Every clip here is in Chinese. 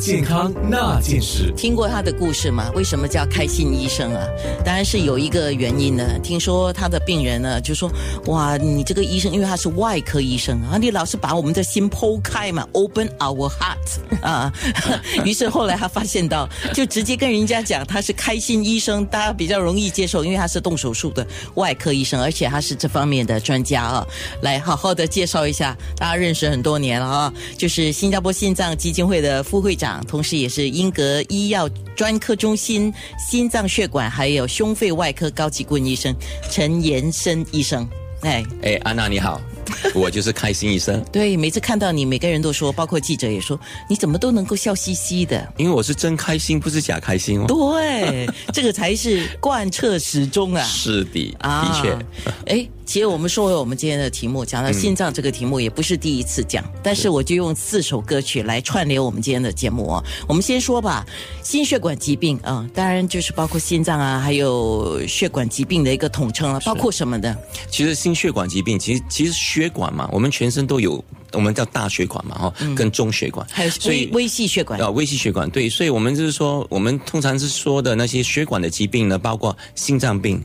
健康那件事。听过他的故事吗？为什么叫开心医生啊？当然是有一个原因呢。听说他的病人呢，就说：“哇，你这个医生，因为他是外科医生啊，你老是把我们的心剖开嘛，open our heart 啊。”于是后来他发现到，就直接跟人家讲他是开心医生，大家比较容易接受，因为他是动手术的外科医生，而且他是这方面的专家啊。来好好的介绍一下，大家认识很多年了啊，就是新加坡心脏基金会的副会长，同时也是英格医药专科中心心脏血管还有胸肺外科高级顾问医生陈延生医生。哎，哎，安娜你好，我就是开心医生，对，每次看到你，每个人都说，包括记者也说，你怎么都能够笑嘻嘻的。因为我是真开心，不是假开心哦。对，这个才是贯彻始终啊。是的，的确。哎，其实我们说回我们今天的题目，讲到心脏这个题目，也不是第一次讲，但是我就用四首歌曲来串联我们今天的节目哦。我们先说吧，心血管疾病啊，当然就是包括心脏啊，还有血管疾病的一个统称了，包括什么的？其实心血管疾病，其实其实血管嘛，我们全身都有，我们叫大血管嘛，哈，跟中血管，还有微微细血管。啊，微细血管。对，所以我们就是说，我们通常是说的那些血管的疾病呢，包括心脏病、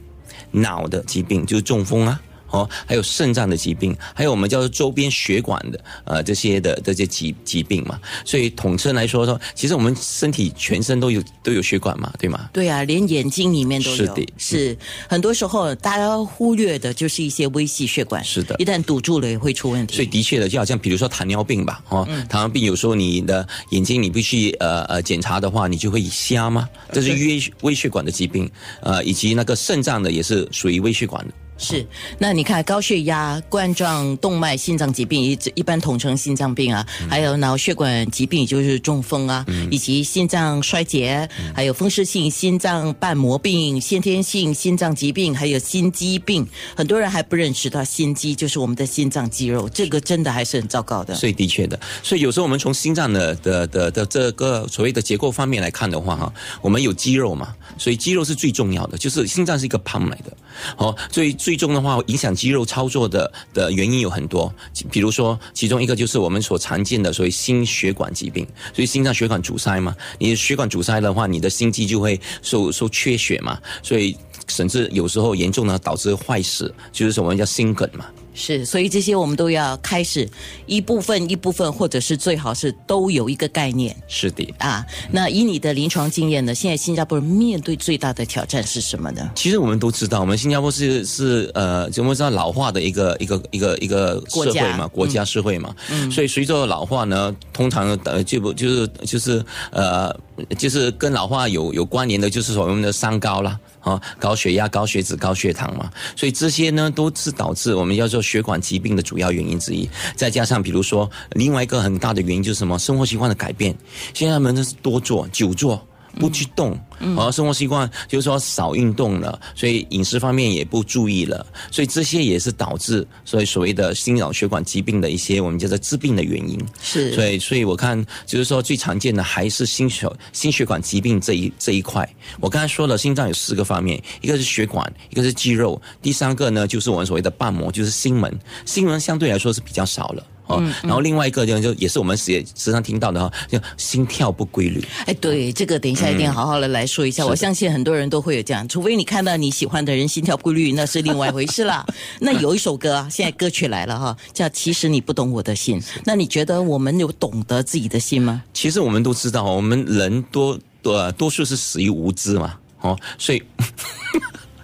脑的疾病，就是中风啊。哦，还有肾脏的疾病，还有我们叫做周边血管的呃这些的这些疾疾病嘛，所以统称来说说，其实我们身体全身都有都有血管嘛，对吗？对啊，连眼睛里面都有。是的，是很多时候大家忽略的就是一些微细血管，是的，一旦堵住了也会出问题。所以的确的，就好像比如说糖尿病吧，哦，糖尿病有时候你的眼睛你必须呃呃检查的话，你就会瞎吗？这是微微血管的疾病，呃，以及那个肾脏的也是属于微血管的。是，那你看高血压、冠状动脉心脏疾病一一般统称心脏病啊，还有脑血管疾病就是中风啊，以及心脏衰竭，还有风湿性心脏瓣膜病、先天性心脏疾病，还有心肌病。很多人还不认识到心肌就是我们的心脏肌肉，这个真的还是很糟糕的。所以的确的，所以有时候我们从心脏的的的的这个所谓的结构方面来看的话，哈，我们有肌肉嘛，所以肌肉是最重要的，就是心脏是一个旁来的，哦，所以。最终的话，影响肌肉操作的的原因有很多，比如说，其中一个就是我们所常见的所谓心血管疾病，所以心脏血管阻塞嘛，你血管阻塞的话，你的心肌就会受受缺血嘛，所以甚至有时候严重呢导致坏死，就是我们叫心梗嘛。是，所以这些我们都要开始一部分一部分，或者是最好是都有一个概念。是的啊，那以你的临床经验呢？现在新加坡人面对最大的挑战是什么呢？其实我们都知道，我们新加坡是是呃，我们知道老化的一个一个一个一个社会嘛，国家社会嘛，嗯，所以随着老化呢，通常呃就不就是就是呃就是跟老化有有关联的，就是所谓的三高啦。啊，高血压、高血脂、高血糖嘛，所以这些呢都是导致我们要做血管疾病的主要原因之一。再加上，比如说另外一个很大的原因就是什么？生活习惯的改变。现在人们是多坐、久坐。不去动，而生活习惯就是说少运动了，所以饮食方面也不注意了，所以这些也是导致所以所谓的心脑血管疾病的一些我们叫做致病的原因。是，所以所以我看就是说最常见的还是心血心血管疾病这一这一块。我刚才说了，心脏有四个方面，一个是血管，一个是肌肉，第三个呢就是我们所谓的瓣膜，就是心门。心门相对来说是比较少了。哦，然后另外一个就就也是我们时时常听到的哈，就心跳不规律。哎，对，这个等一下一定要好好的来说一下。我相信很多人都会有这样，除非你看到你喜欢的人心跳不规律，那是另外一回事啦。那有一首歌，现在歌曲来了哈，叫《其实你不懂我的心》。那你觉得我们有懂得自己的心吗？其实我们都知道，我们人多多多数是死于无知嘛。哦，所以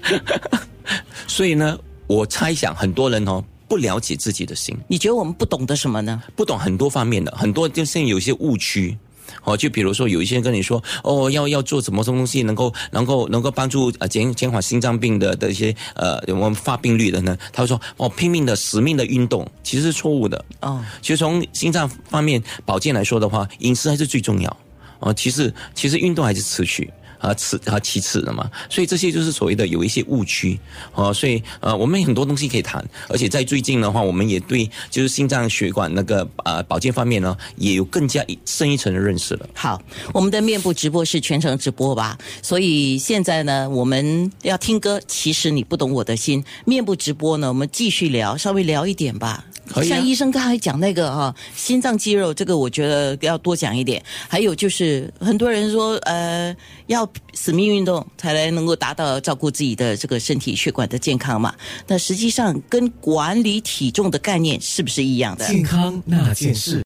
所以呢，我猜想很多人哦。不了解自己的心，你觉得我们不懂得什么呢？不懂很多方面的，很多就是有一些误区，哦，就比如说有一些人跟你说，哦，要要做什么什么东西能够能够能够帮助呃减减缓心脏病的的一些呃我们发病率的呢？他会说，哦，拼命的死命的运动，其实是错误的。哦，其实从心脏方面保健来说的话，饮食还是最重要。哦，其实其实运动还是持续。啊次啊其次的嘛，所以这些就是所谓的有一些误区哦，所以呃我们很多东西可以谈，而且在最近的话，我们也对就是心脏血管那个啊保健方面呢，也有更加深一层的认识了。好，我们的面部直播是全程直播吧，所以现在呢我们要听歌，其实你不懂我的心，面部直播呢我们继续聊，稍微聊一点吧。可以啊像医生刚才讲那个哈、心脏肌肉这个，我觉得要多讲一点。还有就是很多人说，呃，要死命运动才来能够达到照顾自己的这个身体血管的健康嘛。那实际上跟管理体重的概念是不是一样的？健康那件事。